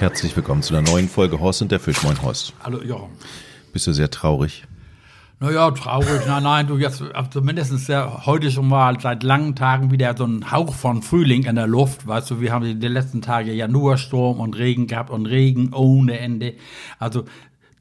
Herzlich willkommen zu einer neuen Folge Horst und der Fisch. Moin Horst. Hallo Jochen. Bist du sehr traurig? Naja, traurig, nein, nein, du jetzt zumindest ist ja heute schon mal seit langen Tagen wieder so ein Hauch von Frühling in der Luft. Weißt du, wir haben die letzten Tage ja nur Sturm und Regen gehabt und Regen ohne Ende. Also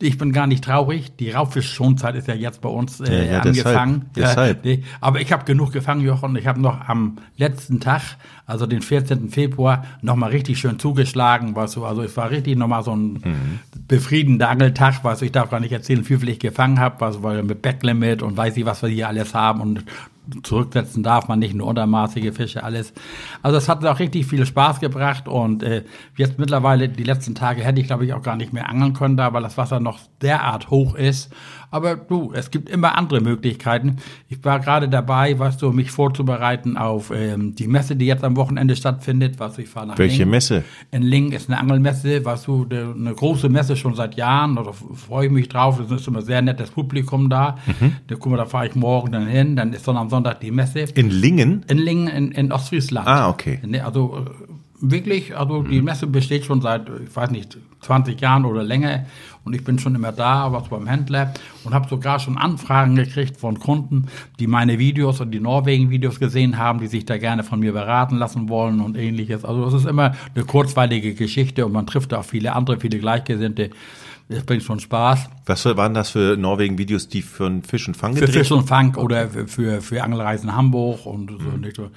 ich bin gar nicht traurig. Die Raubfischschonzeit ist ja jetzt bei uns äh, Ja, ja, angefangen. deshalb, deshalb. nee, aber ich habe genug gefangen, Jochen. Ich habe noch am letzten Tag, also den 14. Februar, nochmal richtig schön zugeschlagen. Weißt du, also es war richtig nochmal so ein Mhm. befriedender Angeltag. Weißt du, ich darf gar nicht erzählen, wie viel ich gefangen habe, also, weil mit Backlimit und weiß ich, was wir hier alles haben und zurücksetzen darf man nicht nur untermaßige Fische, alles. Also es hat auch richtig viel Spaß gebracht und äh, jetzt mittlerweile, die letzten Tage hätte ich glaube ich auch gar nicht mehr angeln können, da weil das Wasser noch derart hoch ist. Aber du, es gibt immer andere Möglichkeiten. Ich war gerade dabei, weißt du, mich vorzubereiten auf ähm, die Messe, die jetzt am Wochenende stattfindet. Weißt du, ich fahre nach Welche Lingen. Messe? In Lingen ist eine Angelmesse, weißt du, eine große Messe schon seit Jahren. Da freue ich mich drauf. Es ist immer sehr nettes Publikum da. Mhm. Da, guck mal, da fahre ich morgen dann hin. Dann ist dann am Sonntag die Messe. In Lingen? In Lingen in, in Ostfriesland. Ah, okay. Ne, Also äh, wirklich, also die Messe besteht schon seit, ich weiß nicht, 20 Jahren oder länger. Und ich bin schon immer da, was beim Händler und habe sogar schon Anfragen gekriegt von Kunden, die meine Videos und die Norwegen-Videos gesehen haben, die sich da gerne von mir beraten lassen wollen und ähnliches. Also es ist immer eine kurzweilige Geschichte und man trifft auch viele andere, viele Gleichgesinnte. Das bringt schon Spaß. Was waren das für Norwegen-Videos, die für einen Fisch und Fang Für gedreht Fisch und Fang oder für, für, für Angelreisen Hamburg und so. Nicht so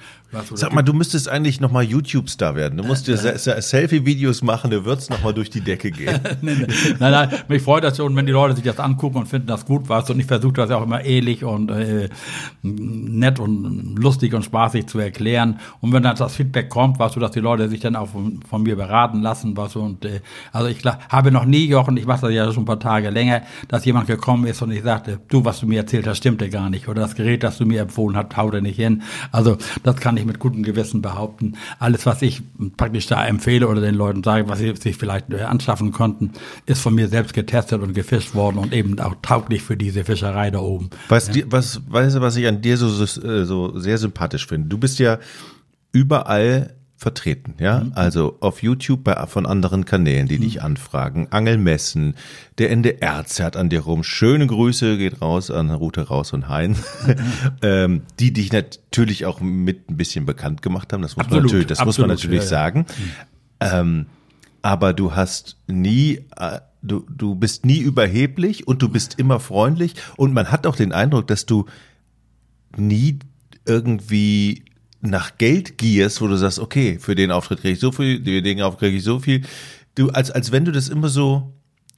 du, Sag mal, du müsstest eigentlich nochmal YouTube-Star werden. Du musst dir Se- Se- Selfie-Videos machen, du würdest nochmal durch die Decke gehen. nein, nein, mich freut das schon, wenn die Leute sich das angucken und finden das gut was. Und ich versuche das ja auch immer ehrlich und äh, nett und lustig und spaßig zu erklären. Und wenn dann das Feedback kommt, weißt du, dass die Leute sich dann auch von, von mir beraten lassen, was und äh, also ich habe noch nie, Jochen, ich mache das ja schon ein paar Tage länger, dass jemand gekommen ist und ich sagte, du, was du mir erzählt hast, stimmte gar nicht. Oder das Gerät, das du mir empfohlen hast, haut er nicht hin. Also das kann ich mit gutem Gewissen behaupten. Alles, was ich praktisch da empfehle oder den Leuten sage, was sie sich vielleicht anschaffen konnten, ist von mir selbst getestet und gefischt worden und eben auch tauglich für diese Fischerei da oben. Was, dir, was, weißt du, was ich an dir so, so sehr sympathisch finde? Du bist ja überall vertreten, ja? Mhm. Also auf YouTube bei, von anderen Kanälen, die dich anfragen, Angelmessen, der NDR zerrt an dir rum. Schöne Grüße geht raus an Rute Raus und Hein, Mhm. ähm, die dich natürlich auch mit ein bisschen bekannt gemacht haben. Das muss man Absolut, natürlich, das muss man absolut, natürlich ja, ja. sagen. Ähm, aber du hast nie, äh, du, du bist nie überheblich und du bist immer freundlich und man hat auch den Eindruck, dass du nie irgendwie nach Geld gierst, wo du sagst, okay, für den Auftritt kriege ich so viel, für den Auftritt kriege ich so viel. Du, als, als wenn du das immer so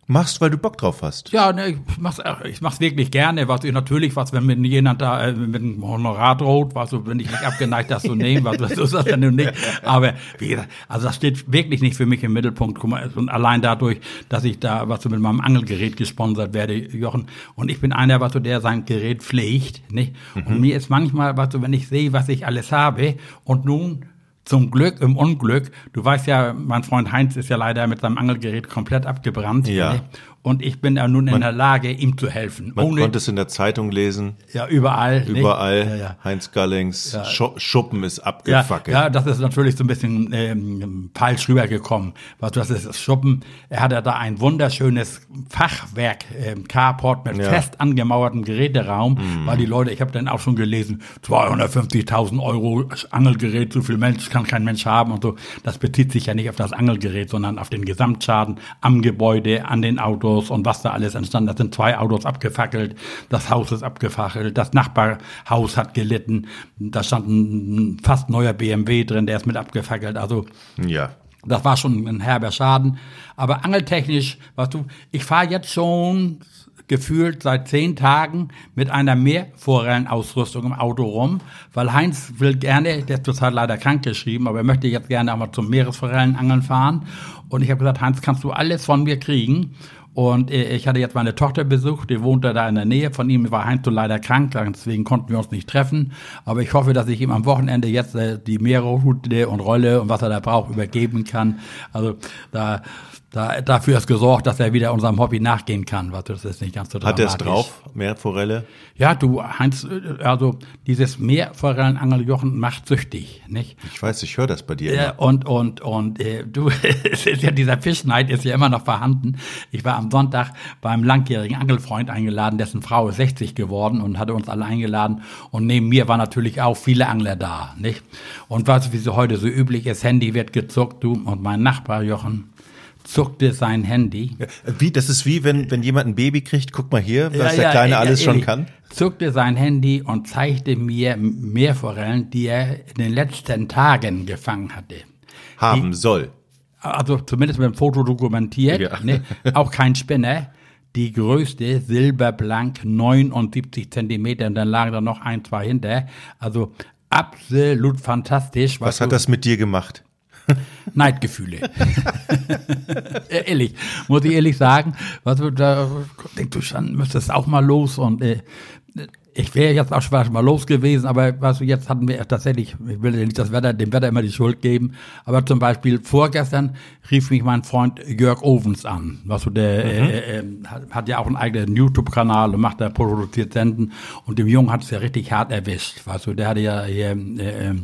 machst, weil du Bock drauf hast. Ja, ne, ich mach's, äh, ich mach's wirklich gerne. Was ich natürlich, was wenn mir jemand da äh, mit einem Honorar droht, was so bin ich nicht abgeneigt, das zu nehmen, was so ist das nun nicht. Aber wie gesagt, also das steht wirklich nicht für mich im Mittelpunkt. Guck mal, und allein dadurch, dass ich da was so mit meinem Angelgerät gesponsert werde, Jochen. Und ich bin einer, was so der sein Gerät pflegt, nicht? Und mir ist manchmal, was so, wenn ich sehe, was ich alles habe, und nun zum Glück im Unglück. Du weißt ja, mein Freund Heinz ist ja leider mit seinem Angelgerät komplett abgebrannt. Ja. Und ich bin ja nun in der Lage, ihm zu helfen. Man Ohne, konnte es in der Zeitung lesen, ja, überall. überall. Ja, ja. Heinz Gallings Schu- Schuppen ist Ja, abgefackelt. ja, das ist natürlich so ein bisschen ähm, falsch rübergekommen. Was das ist, das Schuppen. Er hat ja da ein wunderschönes Fachwerk, ähm, Carport mit Ja. fest angemauertem Geräteraum, weil die Leute, ich habe dann auch schon gelesen, 250.000 Euro Angelgerät, so viel Mensch kann kein Mensch haben und so. Das bezieht sich ja nicht auf das Angelgerät, sondern auf den Gesamtschaden am Gebäude, an den Autos und was da alles entstanden. Da sind zwei Autos abgefackelt, das Haus ist abgefackelt, das Nachbarhaus hat gelitten, da stand ein fast neuer BMW drin, der ist mit abgefackelt. Also ja. das war schon ein herber Schaden. Aber angeltechnisch, weißt du, ich fahre jetzt schon gefühlt seit zehn Tagen mit einer Mehrforellenausrüstung im Auto rum, weil Heinz will gerne, der ist zurzeit leider krankgeschrieben, aber er möchte jetzt gerne auch mal zum Meeresforellenangeln fahren. Und ich habe gesagt, Heinz, kannst du alles von mir kriegen? Und äh, ich hatte jetzt meine Tochter besucht, die wohnte da in der Nähe. Von ihm war Heinz leider krank, deswegen konnten wir uns nicht treffen. Aber ich hoffe, dass ich ihm am Wochenende jetzt äh, die Meerroute und Rolle und was er da braucht übergeben kann. Also da da, dafür ist gesorgt, dass er wieder unserem Hobby nachgehen kann. Was das ist nicht ganz so Hat er es dramatisch. drauf? Meerforelle? Ja, du, Heinz, äh, also dieses Meerforellenangeljochen macht süchtig, nicht? Ich weiß, ich höre das bei dir. Ja, immer. und und und äh, du, es ist ja dieser Fischneid ist ja immer noch vorhanden. Ich war am Sonntag beim langjährigen Angelfreund eingeladen, dessen Frau ist 60 geworden und hatte uns alle eingeladen. Und neben mir waren natürlich auch viele Angler da, nicht? Und was wie so heute so üblich ist, Handy wird gezuckt, du und mein Nachbar Jochen zuckte sein Handy. Wie, das ist wie, wenn, wenn jemand ein Baby kriegt, guck mal hier, was der Kleine ja, alles schon kann. Zuckte sein Handy und zeigte mir Meerforellen, die er in den letzten Tagen gefangen hatte. Haben soll. Also zumindest mit dem Foto dokumentiert. Ja. Ne? Auch kein Spinner. Die größte silberblank 79 Zentimeter und dann lagen da noch ein, zwei hinter. Also absolut fantastisch. Was hat du- das mit dir gemacht? Neidgefühle. Äh, ehrlich, muss ich ehrlich sagen, was da denkst du schon, müsstest auch mal los und äh, ich wäre jetzt auch schon mal los gewesen, aber was du jetzt hatten wir tatsächlich, ich will ja nicht das Wetter, dem Wetter immer die Schuld geben, aber zum Beispiel vorgestern rief mich mein Freund Jörg Ovens an, was du der äh, äh, hat, hat ja auch einen eigenen YouTube-Kanal und macht da produziert Senden. Und dem Jungen hat es ja richtig hart erwischt, weißt du, der hatte ja hier, äh, äh,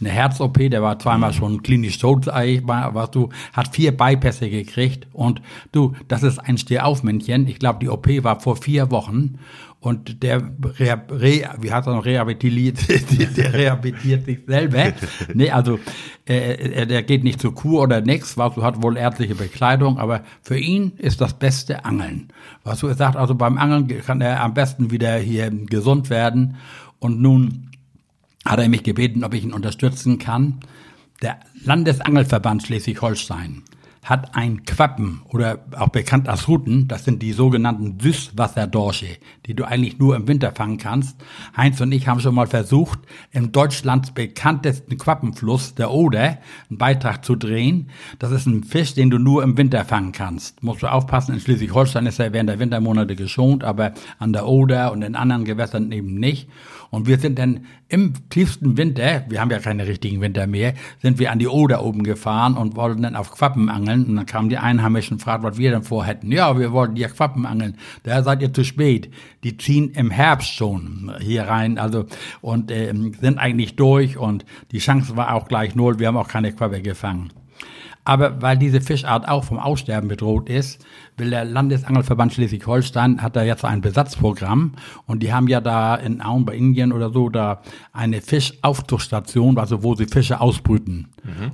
eine Herz-OP, der war zweimal schon klinisch tot, was du, hat vier Bypässe gekriegt. Und du, das ist ein Stehaufmännchen. Ich glaube, die OP war vor vier Wochen und der Reha, Reha, wie heißt er noch, rehabilitiert, der rehabilitiert sich selber. nee, also äh, der geht nicht zur Kur oder nix, was du, hat wohl ärztliche Bekleidung, aber für ihn ist das beste Angeln. Was du, sagt, also beim Angeln kann er am besten wieder hier gesund werden und nun hat er mich gebeten, ob ich ihn unterstützen kann. Der Landesangelverband Schleswig-Holstein hat ein Quappen oder auch bekannt als Ruten, das sind die sogenannten Süßwasserdorsche, die du eigentlich nur im Winter fangen kannst. Heinz und ich haben schon mal versucht, im Deutschlands bekanntesten Quappenfluss, der Oder, einen Beitrag zu drehen. Das ist ein Fisch, den du nur im Winter fangen kannst. Musst du aufpassen, in Schleswig-Holstein ist er während der Wintermonate geschont, aber an der Oder und in anderen Gewässern eben nicht. Und wir sind dann im tiefsten Winter, wir haben ja keine richtigen Winter mehr, sind wir an die Oder oben gefahren und wollten dann auf Quappen angeln. Und dann kamen die Einheimischen und fragten, was wir denn vorhätten. Ja, wir wollten ja Quappen angeln. Da seid ihr zu spät. Die ziehen im Herbst schon hier rein, also und ähm, sind eigentlich durch und die Chance war auch gleich null. Wir haben auch keine Quappe gefangen. Aber weil diese Fischart auch vom Aussterben bedroht ist, will der Landesangelverband Schleswig-Holstein, hat da jetzt ein Besatzprogramm und die haben ja da in Auen bei Indien oder so da eine Fischaufzuchtstation, also wo sie Fische ausbrüten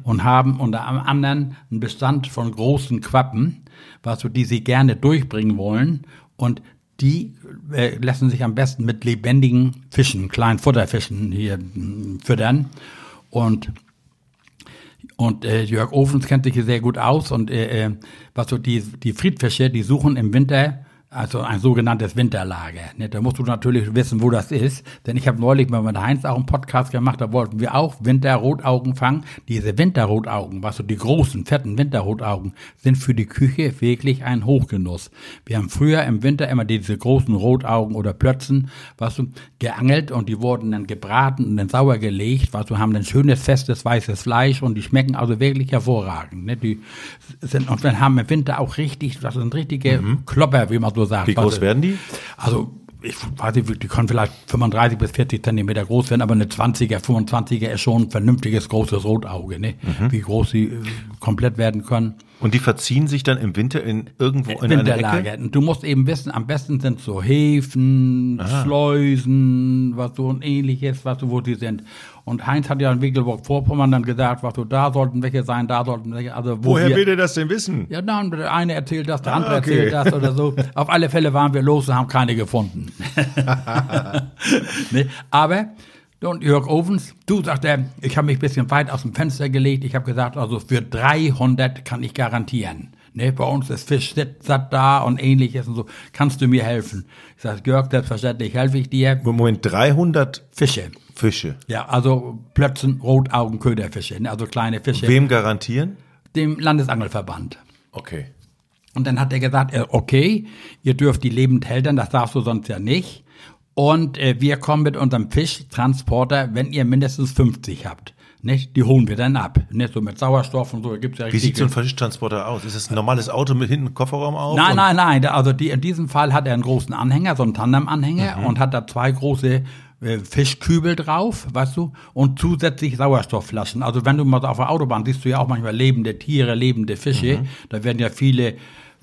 und haben unter anderem einen Bestand von großen Quappen, was so die sie gerne durchbringen wollen und die äh, lassen sich am besten mit lebendigen Fischen, kleinen Futterfischen hier mh, füttern und und äh, Jörg Ofens kennt sich hier sehr gut aus und äh, äh, was so die, die Friedfische, die suchen im Winter also ein sogenanntes Winterlager. Ne? Da musst du natürlich wissen, wo das ist. Denn ich habe neulich mal mit Heinz auch einen Podcast gemacht, da wollten wir auch Winterrotaugen fangen. Diese Winterrotaugen, was so die großen, fetten Winterrotaugen, sind für die Küche wirklich ein Hochgenuss. Wir haben früher im Winter immer diese großen Rotaugen oder Plötzen, was so geangelt und die wurden dann gebraten und dann sauer gelegt, was so haben dann schönes, festes, weißes Fleisch und die schmecken also wirklich hervorragend. Ne? Die sind, und wir haben im Winter auch richtig, das sind richtige Klopper, wie man so sagt. Wie groß werden die? Also, ich weiß nicht, die können vielleicht 35 bis 40 Zentimeter groß werden, aber eine 20er, 25er ist schon ein vernünftiges, großes Rotauge, ne? Wie groß sie äh, komplett werden können. Und die verziehen sich dann im Winter in irgendwo in Winterlager. Ecke? Und du musst eben wissen, am besten sind so Häfen, Schleusen, was so und ähnliches, was so, wo die sind. Und Heinz hat ja in Mecklenburg-Vorpommern dann gesagt, was so, da sollten welche sein, da sollten welche, also wo Woher wir, will der das denn wissen? ja, nein, der eine erzählt das, der Ah, andere okay. erzählt das oder so. Auf alle Fälle waren wir los und haben keine gefunden. ne? Aber, und Jörg Ovens, du sagst er, ich habe mich ein bisschen weit aus dem Fenster gelegt. Ich habe gesagt, also für 300 kann ich garantieren. Ne, bei uns ist Fisch satt da und ähnliches und so. Kannst du mir helfen? Ich sage, Jörg, selbstverständlich helfe ich dir. Moment, 300 Fische. Fische. Ja, also Plötzen, Rotaugen, Köderfische, ne? also kleine Fische. Wem garantieren? Dem Landesangelverband. Okay. Und dann hat er gesagt, äh, okay, ihr dürft die lebend hältern, das darfst du sonst ja nicht. Und äh, wir kommen mit unserem Fischtransporter, wenn ihr mindestens 50 habt. Nicht? Die holen wir dann ab. Nicht so mit Sauerstoff und so. Gibt's ja Wie sieht so ein Fischtransporter aus? Ist das ein normales Auto mit hinten Kofferraum auf? Nein, nein, nein. Also die, in diesem Fall hat er einen großen Anhänger, so einen Tandem-Anhänger Mhm. und hat da zwei große äh, Fischkübel drauf, weißt du, und zusätzlich Sauerstoffflaschen. Also wenn du mal auf der Autobahn siehst du ja auch manchmal lebende Tiere, lebende Fische. Mhm. Da werden ja viele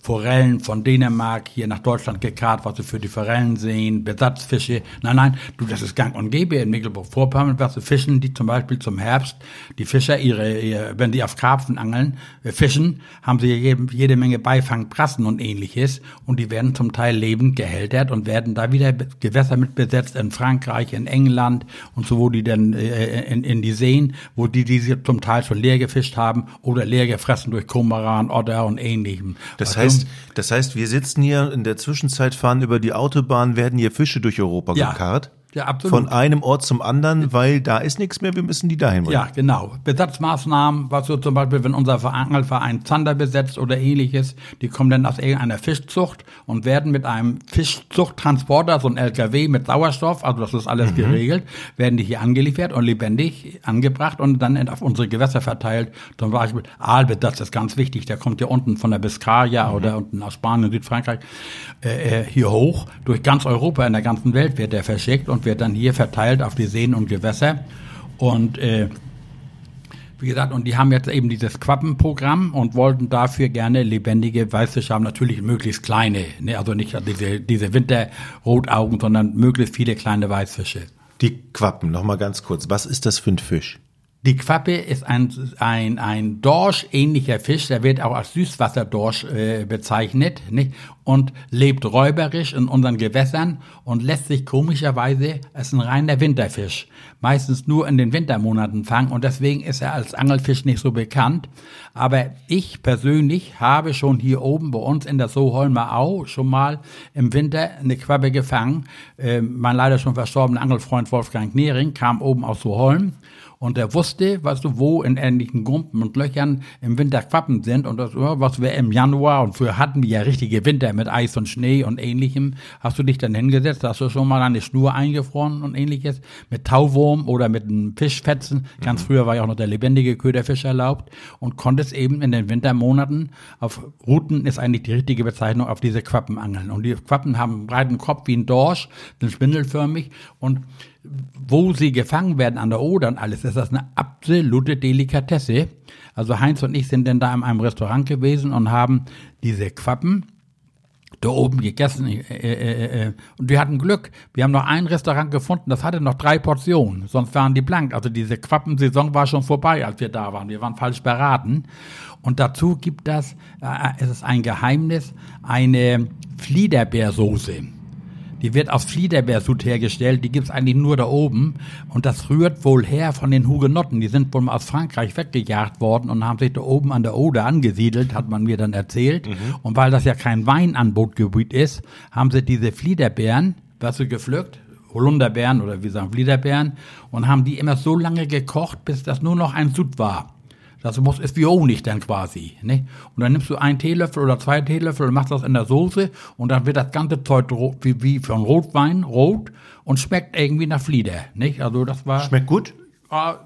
Forellen von Dänemark hier nach Deutschland gekarrt, was du für die Forellen sehen, Besatzfische. Nein, nein, du, das ist gang und gäbe in Mecklenburg-Vorpommern, was du fischen, die zum Beispiel zum Herbst, die Fischer, ihre, ihre wenn die auf Karpfen angeln, äh, fischen, haben sie jede, jede Menge Beifang, Brassen und ähnliches und die werden zum Teil lebend gehältert und werden da wieder Gewässer mit besetzt in Frankreich, in England und so, wo die dann äh, in, in die Seen, wo die diese zum Teil schon leer gefischt haben oder leer gefressen durch Komaran, Otter und ähnlichem. Das Weißt du? Heißt, das heißt, wir sitzen hier in der Zwischenzeit, fahren über die Autobahn, werden hier Fische durch Europa Ja. gekarrt. Ja, absolut. Von einem Ort zum anderen, weil da ist nichts mehr, wir müssen die dahin bringen. Ja, genau. Besatzmaßnahmen, was so zum Beispiel, wenn unser Angelverein Zander besetzt oder ähnliches, die kommen dann aus irgendeiner Fischzucht und werden mit einem Fischzuchttransporter, so ein LKW mit Sauerstoff, also das ist alles geregelt, werden die hier angeliefert und lebendig angebracht und dann auf unsere Gewässer verteilt. Zum Beispiel Aalbesatz ist ganz wichtig, der kommt ja unten von der Biscaya oder unten aus Spanien, Südfrankreich, äh, äh, hier hoch. Durch ganz Europa, in der ganzen Welt wird der verschickt und wird dann hier verteilt auf die Seen und Gewässer. Und äh, wie gesagt, und die haben jetzt eben dieses Quappenprogramm und wollten dafür gerne lebendige Weißfische haben, natürlich möglichst kleine, ne? also nicht diese, diese Winterrotaugen, sondern möglichst viele kleine Weißfische. Die Quappen, noch mal ganz kurz. Was ist das für ein Fisch? Die Quappe ist ein, ein, ein Dorsch-ähnlicher Fisch, der wird auch als Süßwasserdorsch äh, bezeichnet nicht? und lebt räuberisch in unseren Gewässern und lässt sich komischerweise als ein reiner Winterfisch meistens nur in den Wintermonaten fangen und deswegen ist er als Angelfisch nicht so bekannt. Aber ich persönlich habe schon hier oben bei uns in der Soholmer Au schon mal im Winter eine Quappe gefangen. Äh, mein leider schon verstorbener Angelfreund Wolfgang Nehring kam oben aus Soholm und er wusste, weißt du, wo in ähnlichen Gumpen und Löchern im Winter Quappen sind. Und das, was wir im Januar, und früher hatten wir ja richtige Winter mit Eis und Schnee und ähnlichem, hast du dich dann hingesetzt, hast du schon mal eine Schnur eingefroren und ähnliches, mit Tauwurm oder mit einem Fischfetzen. Ganz früher war ja auch noch der lebendige Köderfisch erlaubt und konntest eben in den Wintermonaten auf Routen ist eigentlich die richtige Bezeichnung auf diese Quappen angeln. Und die Quappen haben einen breiten Kopf wie ein Dorsch, sind spindelförmig und wo sie gefangen werden an der Oder und alles, ist das eine absolute Delikatesse. Also Heinz und ich sind dann da in einem Restaurant gewesen und haben diese Quappen da oben gegessen. Äh, äh, äh, und wir hatten Glück. Wir haben noch ein Restaurant gefunden, das hatte noch drei Portionen. Sonst waren die blank. Also diese Quappensaison war schon vorbei, als wir da waren. Wir waren falsch beraten. Und dazu gibt das, es ist ein Geheimnis, eine Fliederbeersoße. Die wird aus Fliederbeersud hergestellt, die gibt's eigentlich nur da oben. Und das rührt wohl her von den Hugenotten. Die sind wohl mal aus Frankreich weggejagt worden und haben sich da oben an der Oder angesiedelt, hat man mir dann erzählt. Und weil das ja kein Weinanbaugebiet ist, haben sie diese Fliederbeeren, was du gepflückt, Holunderbeeren oder wie sagen Fliederbeeren, und haben die immer so lange gekocht, bis das nur noch ein Sud war. Das muss, ist wie Honig dann quasi. Ne? Und dann nimmst du einen Teelöffel oder zwei Teelöffel und machst das in der Soße und dann wird das ganze Zeug wie, wie von Rotwein rot und schmeckt irgendwie nach Flieder. Nicht? Also das war. Schmeckt gut? Ah.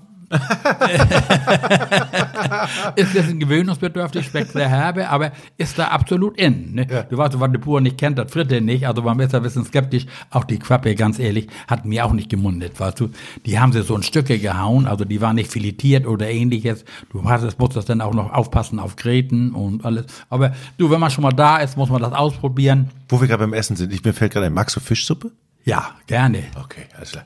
Ist jetzt ein gewöhnungsbedürftig, schmeckt sehr herbe, aber ist da absolut in. Ne? Du weißt, was der Pur nicht kennt, das Fritte nicht, also man ist ein bisschen skeptisch. Auch die Quappe, ganz ehrlich, hat mir auch nicht gemundet, weißt du. Die haben sie so in Stücke gehauen, also die waren nicht filetiert oder ähnliches. Du hast, musstest dann auch noch aufpassen auf Gräten und alles. Aber du, wenn man schon mal da ist, muss man das ausprobieren. Wo wir gerade beim Essen sind, ich mir fällt gerade ein, magst du Fischsuppe? Ja, gerne. Okay, alles klar.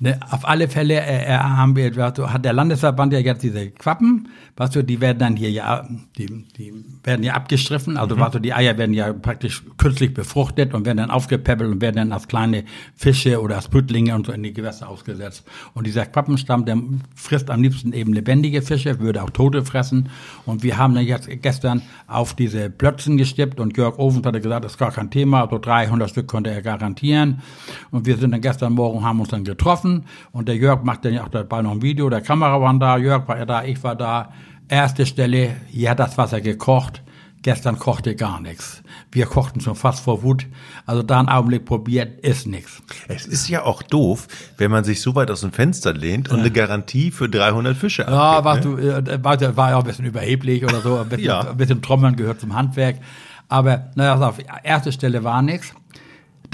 Ne, auf alle Fälle äh, äh, haben wir, du, hat der Landesverband ja jetzt diese Quappen, weißt du, die werden dann hier ja, die, die werden ja abgestriffen, also weißt du, die Eier werden ja praktisch künstlich befruchtet und werden dann aufgepäppelt und werden dann als kleine Fische oder als Brütlinge und so in die Gewässer ausgesetzt. Und dieser Quappenstamm, der frisst am liebsten eben lebendige Fische, würde auch Tote fressen. Und wir haben dann jetzt gestern auf diese Plötzen gestippt und Jörg Ofens hatte gesagt, das ist gar kein Thema, so 300 Stück konnte er garantieren. Und wir sind dann gestern Morgen, haben uns dann getroffen und der Jörg macht dann ja auch dabei noch ein Video, der Kameramann da, Jörg war ja da, ich war da. Erste Stelle, hier hat das Wasser gekocht, Gestern kochte gar nichts. Wir kochten schon fast vor Wut. Also da einen Augenblick probiert, ist nichts. Es ist ja auch doof, wenn man sich so weit aus dem Fenster lehnt und eine Garantie für 300 Fische Ja, abgibt. warst ne? du, äh, war, ja- war ja auch ein bisschen überheblich oder so. Ein bisschen, Ja. ein bisschen Trommeln gehört zum Handwerk. Aber, naja, auf erste Stelle war nichts.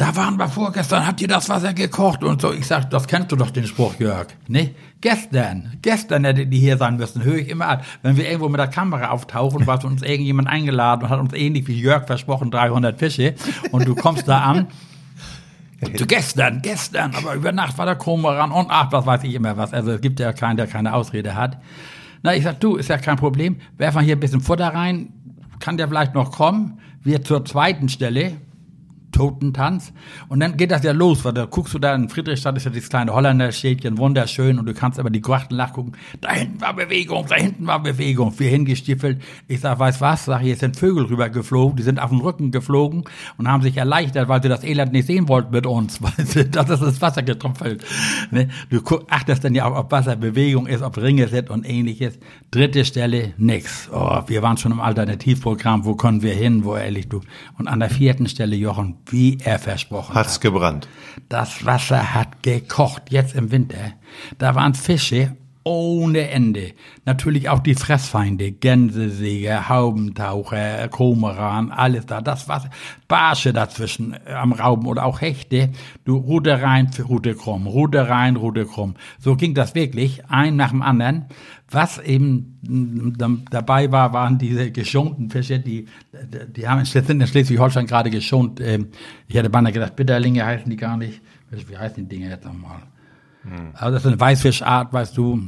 Da waren wir vorgestern, habt ihr das Wasser gekocht und so. Ich sag, das kennst du doch den Spruch, Jörg. Ne? Gestern, gestern hättet ihr hier sein müssen, höre ich immer an. Wenn wir irgendwo mit der Kamera auftauchen, war uns irgendjemand eingeladen und hat uns ähnlich wie Jörg versprochen 300 Fische und du kommst da an und gestern, gestern, aber über Nacht war der Kormoran und ach, was weiß ich immer was. Also es gibt ja keinen, der keine Ausrede hat. Na, ich sag, du, ist ja kein Problem. Werf mal hier ein bisschen Futter rein. Kann der vielleicht noch kommen? Wir zur zweiten Stelle. Totentanz. Und dann geht das ja los, weil da guckst du da in Friedrichstadt ist ja dieses kleine Holländerstädtchen, wunderschön und du kannst aber die Grachten nachgucken. Da hinten war Bewegung, da hinten war Bewegung. Wir hingestiefelt. Ich sag, weißt was? Sag, hier sind Vögel rüber geflogen, die sind auf den Rücken geflogen und haben sich erleichtert, weil sie das Elend nicht sehen wollten mit uns, weil sie, das ist das Wasser getrumpfelt. Ne? Du guck, achtest dann ja auch, ob Wasserbewegung ist, ob Ringe sind und ähnliches. Dritte Stelle, nix. Oh, wir waren schon im Alternativprogramm, wo können wir hin, wo ehrlich du. Und an der vierten Stelle, Jochen, wie er versprochen hat. Hat's gebrannt. Das Wasser hat gekocht, jetzt im Winter. Da waren Fische ohne Ende. Natürlich auch die Fressfeinde, Gänsesäger, Haubentaucher, Komeran, alles da. Das Wasser, Barsche dazwischen äh, am Rauben oder auch Hechte. Du Rute rein, Rute krumm, Rute rein, Rute krumm. So ging das wirklich, ein nach dem anderen. Was eben mm, dabei war, waren diese geschonten Fische, die, die haben in Schleswig-Holstein gerade geschont. Ähm, Ich hätte beinahe gedacht, Bitterlinge heißen die gar nicht. Wie heißen die Dinge jetzt nochmal? Also das ist eine Weißfischart, weißt du,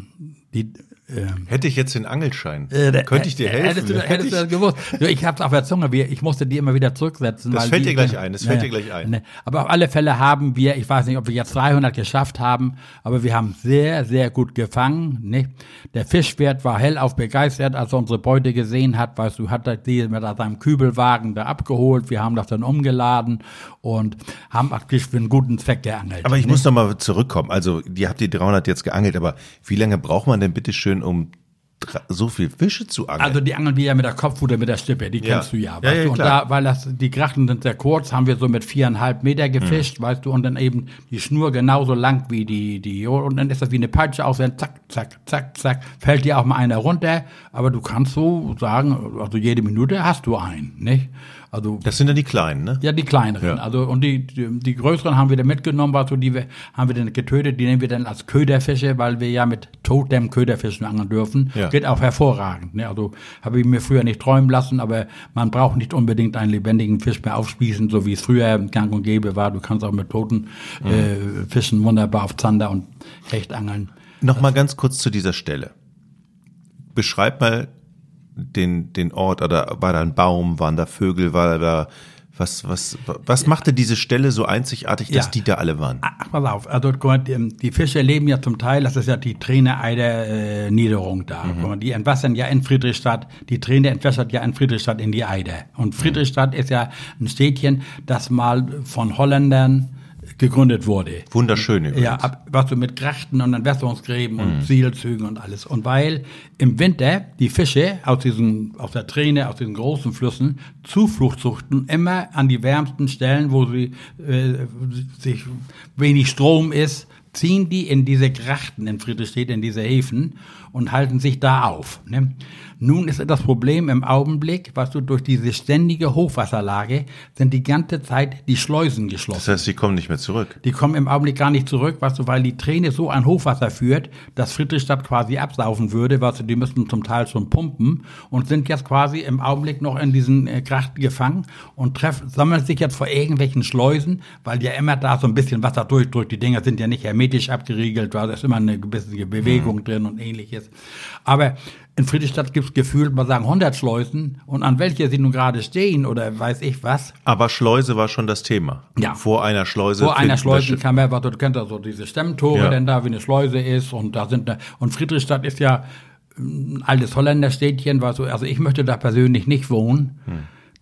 die ähm, Hätte ich jetzt den Angelschein, äh, könnte ich dir helfen. Hättest du, Hätte hättest ich- du das gewusst. Ich hab's auf der Zunge. Ich musste die immer wieder zurücksetzen. Das fällt die, dir gleich ein, das fällt dir gleich ein. Ne, aber auf alle Fälle haben wir, ich weiß nicht, ob wir jetzt 300 geschafft haben, aber wir haben sehr, sehr gut gefangen. Ne? Der Fischwirt war hellauf begeistert, als er unsere Beute gesehen hat. Weißt du, hat er die mit seinem Kübelwagen da abgeholt. Wir haben das dann umgeladen und haben praktisch für einen guten Zweck geangelt. Aber ich muss noch mal zurückkommen. Also, ihr habt die 300 jetzt geangelt, aber wie lange braucht man denn bitte schön, um dra- so viel Fische zu angeln? Also die angeln wir ja mit der Kopfrute, mit der Stippe, die Ja. kennst du ja. Ja, Weißt ja, du? Und da, weil das, die Grachten sind sehr kurz, haben wir so mit viereinhalb Meter gefischt, Mhm. weißt du, und dann eben die Schnur genauso lang wie die, die, und dann ist das wie eine Peitsche aus, dann zack, zack, zack, zack, fällt dir auch mal einer runter, aber du kannst so sagen, also jede Minute hast du einen, nicht? Also, das sind dann die kleinen, ne? ja, die kleineren. Ja. Also und die, die, die größeren haben wir dann mitgenommen, also die haben wir dann getötet. Die nehmen wir dann als Köderfische, weil wir ja mit totem Köderfischen angeln dürfen. Ja. Geht auch hervorragend. Ne? Also habe ich mir früher nicht träumen lassen, aber man braucht nicht unbedingt einen lebendigen Fisch mehr aufspießen, so wie es früher gang und gäbe war. Du kannst auch mit toten Mhm. äh, Fischen wunderbar auf Zander und Hecht angeln. Noch mal ganz kurz zu dieser Stelle. Beschreib mal den, den Ort, oder war da ein Baum, waren da Vögel, war da, was, was, was machte diese Stelle so einzigartig, dass Ja. die da alle waren? Ach, pass auf, also guck mal, die, Fische leben ja zum Teil, das ist ja die Träne-Eider äh, Niederung da. Mal, die entwassern ja in Friedrichstadt, die Träne entwässert ja in Friedrichstadt in die Eider. Und Friedrichstadt ist ja ein Städtchen, das mal von Holländern gegründet wurde. Wunderschön übrigens. Ja, ab, was du mit Grachten und Entwässerungsgräben und Sielzügen und alles. Und weil im Winter die Fische aus diesen, aus der Träne, aus diesen großen Flüssen Zuflucht suchten, immer an die wärmsten Stellen, wo sie äh, sich wenig Strom ist, ziehen die in diese Grachten in Friedrichstädt, in diese Häfen und halten sich da auf. Ne? Nun ist das Problem im Augenblick, was du durch diese ständige Hochwasserlage sind die ganze Zeit die Schleusen geschlossen. Das heißt, die kommen nicht mehr zurück. Die kommen im Augenblick gar nicht zurück, weißt du, weil die Träne so ein Hochwasser führt, dass Friedrichstadt quasi absaufen würde, weißt du, die müssten zum Teil schon pumpen und sind jetzt quasi im Augenblick noch in diesen äh, Grachten gefangen und treffen, sammeln sich jetzt vor irgendwelchen Schleusen, weil ja immer da so ein bisschen Wasser durchdrückt. Die Dinger sind ja nicht hermetisch abgeriegelt, weil da ist immer eine gewisse Bewegung drin und ähnliches. Aber in Friedrichstadt gibt's gefühlt, mal sagen, 100 Schleusen und an welche sie nun gerade stehen oder weiß ich was, Aber Schleuse war schon das Thema. Ja. Vor einer Schleuse. vor einer finden Schleuse wir- kann man, was du kennst so diese Stemmtore, Ja. denn da wie eine Schleuse ist und da sind da, und Friedrichstadt ist ja ein altes Holländerstädtchen, was so, also ich möchte da persönlich nicht wohnen.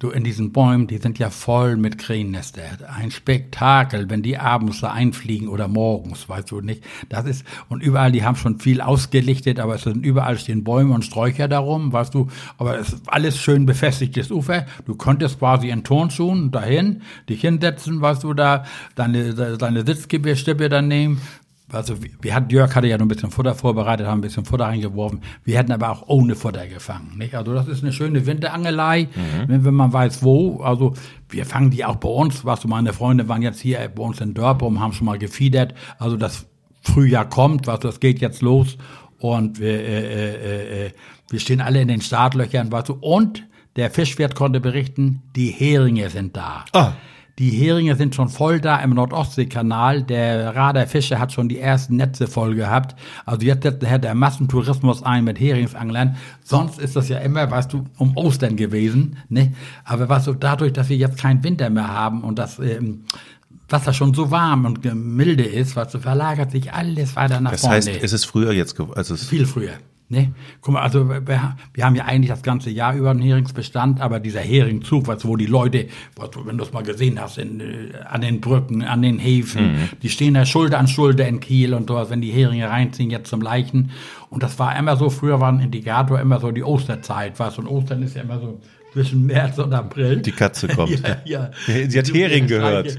Du in diesen Bäumen, die sind ja voll mit Krähennester. Ein Spektakel, wenn die abends da einfliegen oder morgens, weißt du nicht. Das ist, und überall, die haben schon viel ausgelichtet, aber es sind überall stehen Bäume und Sträucher darum, weißt du. Aber es ist alles schön befestigtes Ufer. Du konntest quasi in Turnschuhen dahin, dich hinsetzen, weißt du, da deine, deine Sitzstippe dann nehmen, also wir hatten, Jörg hatte ja noch ein bisschen Futter vorbereitet, haben ein bisschen Futter reingeworfen. Wir hätten aber auch ohne Futter gefangen. Nicht? Also das ist eine schöne Winterangelei, mhm. wenn man weiß wo. Also wir fangen die auch bei uns. Was du, meine Freunde waren jetzt hier bei uns in Dörpum, haben schon mal gefiedert. Also das Frühjahr kommt, was das geht jetzt los und äh, äh, äh, äh, wir stehen alle in den Startlöchern, weißt du. Und der Fischwirt konnte berichten, die Heringe sind da. Ah. Die Heringe sind schon voll da im Nordostseekanal. Der Radar Fische hat schon die ersten Netze voll gehabt. Also jetzt setzt der Massentourismus ein mit Heringsanglern. Sonst ist das ja immer, weißt du, um Ostern gewesen. Ne? Aber was so dadurch, dass wir jetzt keinen Winter mehr haben und das ähm, Wasser schon so warm und milde ist, was so verlagert sich alles weiter nach das vorne. Das heißt, ist es früher jetzt, also es viel früher. Ne? Guck mal, also wir, wir, haben ja eigentlich das ganze Jahr über einen Heringsbestand, aber dieser Heringzug, was, wo die Leute, was, wenn du es mal gesehen hast, in, äh, an den Brücken, an den Häfen, mhm. die stehen da Schulter an Schulter in Kiel und sowas, wenn die Heringe reinziehen, jetzt zum Leichen. Und das war immer so, früher war ein Indikator immer so die Osterzeit, was, und Ostern ist ja immer so zwischen März und April. Die Katze kommt. ja, ja. Sie hat Hering gehört.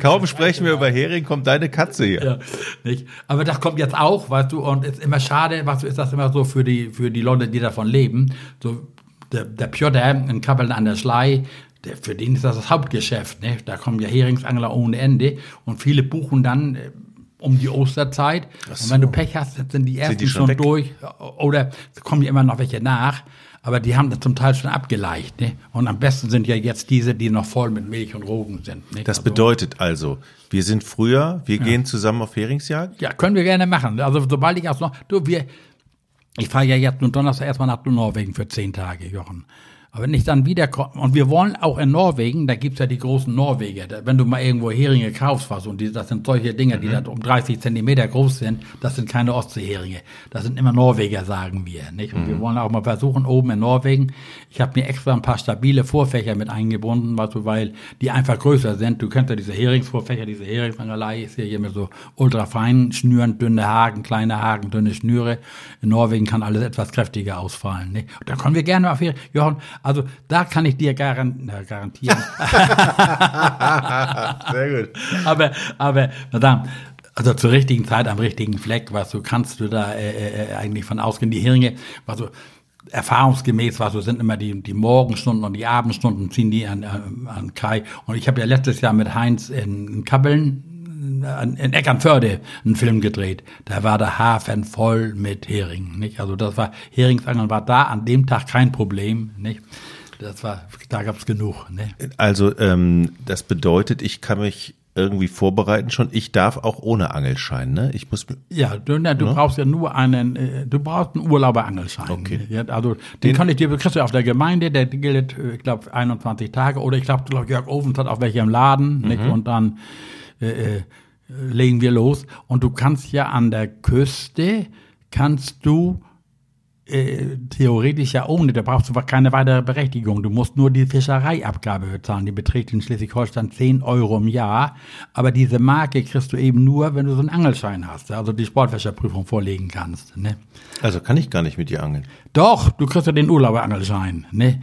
Kaum sprechen wir über Hering, kommt deine Katze hier. Ja, nicht? Aber das kommt jetzt auch, weißt du, und ist immer schade, was ist das immer so für die, für die Leute, die davon leben. So, der, der Piotr in Kappeln an der Schlei, der, für den ist das das Hauptgeschäft. Ne? Da kommen ja Heringsangler ohne Ende und viele buchen dann äh, um die Osterzeit. So. Und wenn du Pech hast, sind die ersten sind die schon, schon durch. Oder kommen ja immer noch welche nach aber die haben das zum Teil schon abgeleicht. Ne? Und am besten sind ja jetzt diese, die noch voll mit Milch und Rogen sind. Ne? Das also, bedeutet also, wir sind früher, wir ja. gehen zusammen auf Heringsjagd? Ja, können wir gerne machen. Also sobald ich auch noch, du, wir, ich fahre ja jetzt nur Donnerstag erstmal nach Norwegen für zehn Tage, Jochen. Aber wenn ich dann wiederkomme, und wir wollen auch in Norwegen, da gibt's ja die großen Norweger, da, wenn du mal irgendwo Heringe kaufst, was, und die, das sind solche Dinge, die mhm. dann um 30 Zentimeter groß sind, das sind keine Ostseeheringe. Das sind immer Norweger, sagen wir. Nicht? Und mhm. wir wollen auch mal versuchen, oben in Norwegen, ich habe mir extra ein paar stabile Vorfächer mit eingebunden, weißt du, weil die einfach größer sind. Du kennst ja diese Heringsvorfächer, diese Heringsangelei ist ja hier mit so ultrafeinen Schnüren, dünne Haken, kleine Haken, dünne Schnüre. In Norwegen kann alles etwas kräftiger ausfallen. Und da kommen wir gerne auf Hering. Jochen, also da kann ich dir garan garantieren. Sehr gut. aber, aber, Madame, also zur richtigen Zeit am richtigen Fleck, was du kannst du da äh, äh, eigentlich von ausgehen. Die Heringe, was du erfahrungsgemäß, was so sind immer die, die Morgenstunden und die Abendstunden ziehen die an, an Kai. Und ich habe ja letztes Jahr mit Heinz in Kabbeln in Eckernförde einen Film gedreht. Da war der Hafen voll mit Heringen, nicht? Also das war, Heringsangeln war da an dem Tag kein Problem, nicht? Das war, da gab's genug, ne? Also, ähm, das bedeutet, ich kann mich irgendwie vorbereiten schon. Ich darf auch ohne Angelschein, ne? Ich muss ja, du, ne, du ne? brauchst ja nur einen, äh, du brauchst einen Urlauberangelschein. Okay. Ja, also den, den, kann ich dir kriegst du auf der Gemeinde, der gilt, äh, ich glaube 21 Tage oder ich glaube, Jörg Ovens hat auch welche im Laden, mhm. nicht? Und dann äh, äh, legen wir los. Und du kannst ja an der Küste, kannst du äh, theoretisch ja ohne, da brauchst du keine weitere Berechtigung. Du musst nur die Fischereiabgabe bezahlen. Die beträgt in Schleswig-Holstein 10 Euro im Jahr. Aber diese Marke kriegst du eben nur, wenn du so einen Angelschein hast, also die Sportfischerprüfung vorlegen kannst. Ne? Also kann ich gar nicht mit dir angeln. Doch, du kriegst ja den Urlauberangelschein. Ne?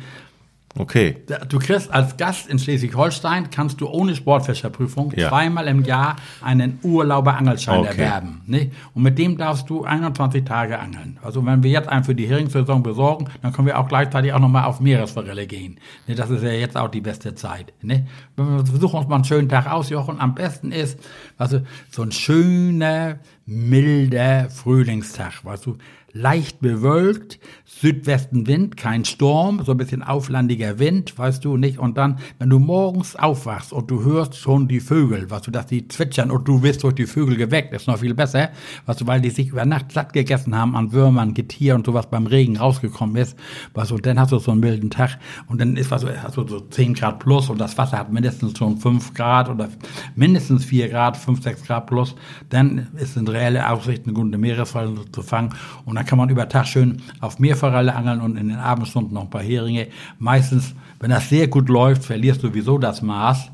Okay. Du kriegst als Gast in Schleswig-Holstein, kannst du ohne Sportfischerprüfung ja. zweimal im Jahr einen Urlauberangelschein okay. erwerben. Ne? Und mit dem darfst du 21 Tage angeln. Also wenn wir jetzt einen für die Heringssaison besorgen, dann können wir auch gleichzeitig auch nochmal auf Meeresforelle gehen. Das ist ja jetzt auch die beste Zeit. Ne? Wir versuchen uns mal einen schönen Tag aus, Jochen. Am besten ist, also so ein schöner, milder Frühlingstag, weißt du, leicht bewölkt, Südwestenwind, kein Sturm, so ein bisschen auflandiger Wind, weißt du nicht. Und dann, wenn du morgens aufwachst und du hörst schon die Vögel, weißt du, dass die zwitschern und du wirst durch die Vögel geweckt, ist noch viel besser, weißt du, weil die sich über Nacht satt gegessen haben an Würmern, Getier und sowas beim Regen rausgekommen ist, weißt du, und dann hast du so einen milden Tag und dann ist was, hast du so 10 Grad plus und das Wasser hat mindestens schon 5 Grad oder mindestens 4 Grad, 5, 6 Grad plus, dann ist sind reelle Aussichten, gute Meeresforelle zu fangen. Und dann kann man über Tag schön auf Meerforelle angeln und in den Abendstunden noch ein paar Heringe. Meistens, wenn das sehr gut läuft, verlierst du sowieso das Maß.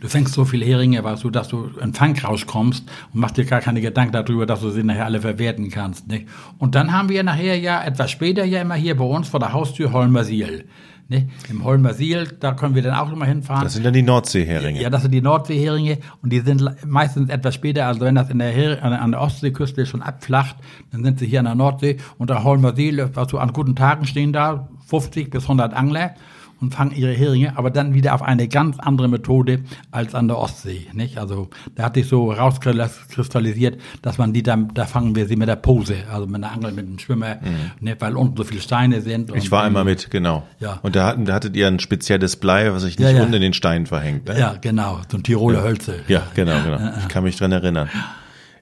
Du fängst so viele Heringe, weißt du, dass du in Fangrausch kommst und machst dir gar keine Gedanken darüber, dass du sie nachher alle verwerten kannst. Nicht? Und dann haben wir nachher ja etwas später ja immer hier bei uns vor der Haustür Holmersiel. Ne? Im Holmersiel, da können wir dann auch immer hinfahren. Das sind dann die Nordseeheringe. Ja, das sind die Nordseeheringe und die sind meistens etwas später, also wenn das in der Her an der Ostseeküste schon abflacht, dann sind sie hier an der Nordsee und der Holmersiel, was du an guten Tagen stehen da, 50 bis 100 Angler und fangen ihre Heringe, aber dann wieder auf eine ganz andere Methode als an der Ostsee. Nicht? Also da hat sich so rauskristallisiert, dass man die dann, da fangen wir sie mit der Pose, also mit der Angel, mit dem Schwimmer, mhm. ne, weil unten so viele Steine sind. Ich war einmal mit, genau. Ja. Und da, hatten, da hattet ihr ein spezielles Blei, was sich nicht ja, ja. unten in den Steinen verhängt. Ne? Ja, genau, so ein Tiroler ja. Hölze. Ja, genau, genau. Ich kann mich dran erinnern.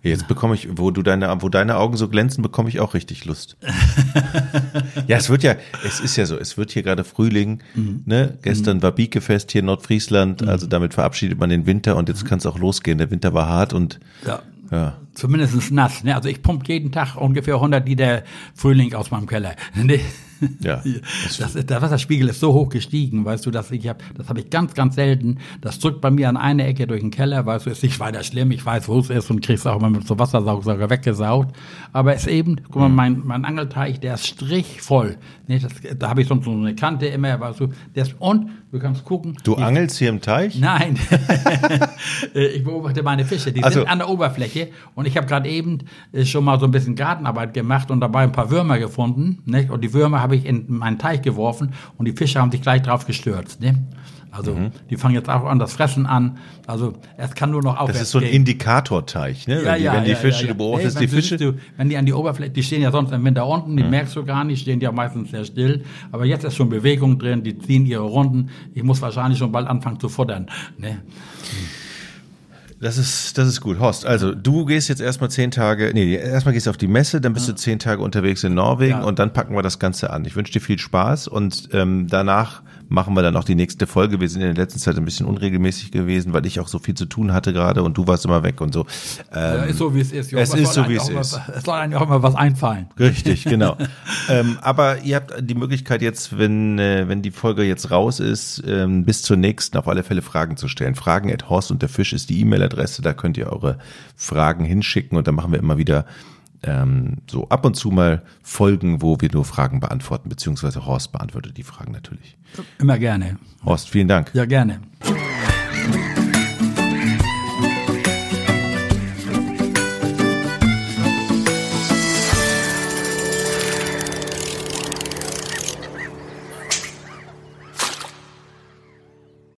Jetzt bekomme ich, wo du deine, wo deine Augen so glänzen, bekomme ich auch richtig Lust. ja, es wird ja, es ist ja so, es wird hier gerade Frühling, mhm. ne? Gestern mhm. war Biekefest hier in Nordfriesland, mhm. also damit verabschiedet man den Winter und jetzt kann es auch losgehen. Der Winter war hart und ja. Ja. Zumindest nass. Ne? Also ich pumpe jeden Tag ungefähr 100 Liter Frühling aus meinem Keller. Ja. Das, der Wasserspiegel ist so hoch gestiegen, weißt du, dass ich habe, das habe ich ganz, ganz selten. Das drückt bei mir an eine Ecke durch den Keller, weißt du, ist nicht weiter schlimm. Ich weiß, wo es ist und kriegst auch immer mit so Wassersaugsauger weggesaugt. Aber es ist eben, guck mal, mhm. mein, mein Angelteich, der ist strichvoll. Ne, das, da habe ich sonst so eine Kante immer, weißt du. Ist, und du kannst gucken. Du angelst hier im Teich? Nein. Äh, ich beobachte meine Fische. Die also, sind an der Oberfläche und ich habe gerade eben äh, schon mal so ein bisschen Gartenarbeit gemacht und dabei ein paar Würmer gefunden. Ne? Und die Würmer habe ich in meinen Teich geworfen und die Fische haben sich gleich drauf gestürzt. Ne? Also mhm. die fangen jetzt auch an das Fressen an. Also es kann nur noch aufwärts Das ist so ein Indikatorteich, ne? Ja, wenn die, ja, wenn die ja, Fische, du beobachtest hey, die Fische. Du, wenn die an die Oberfläche, die stehen ja sonst im Winter unten, die mhm. merkst du gar nicht, stehen ja meistens sehr still. Aber jetzt ist schon Bewegung drin, die ziehen ihre Runden. Ich muss wahrscheinlich schon bald anfangen zu futtern. Ne? Mhm. Das ist, das ist gut. Horst, also du gehst jetzt erstmal zehn Tage, nee, erstmal gehst du auf die Messe, dann bist ja. du zehn Tage unterwegs in Norwegen ja. und dann packen wir das Ganze an. Ich wünsche dir viel Spaß und ähm, danach machen wir dann auch die nächste Folge. Wir sind in der letzten Zeit ein bisschen unregelmäßig gewesen, weil ich auch so viel zu tun hatte gerade und du warst immer weg und so. Ähm, ja, ist so, wie es ist. Jo. Es ist so, wie es ist. es soll eigentlich auch immer was einfallen. Richtig, genau. ähm, aber ihr habt die Möglichkeit jetzt, wenn, äh, wenn die Folge jetzt raus ist, ähm, bis zur nächsten auf alle Fälle Fragen zu stellen. Fragen at Horst und der Fisch ist die E-Mail-Adresse. Da könnt ihr eure Fragen hinschicken und dann machen wir immer wieder ähm, so ab und zu mal Folgen, wo wir nur Fragen beantworten, beziehungsweise Horst beantwortet die Fragen natürlich. Immer gerne. Horst, vielen Dank. Ja, gerne.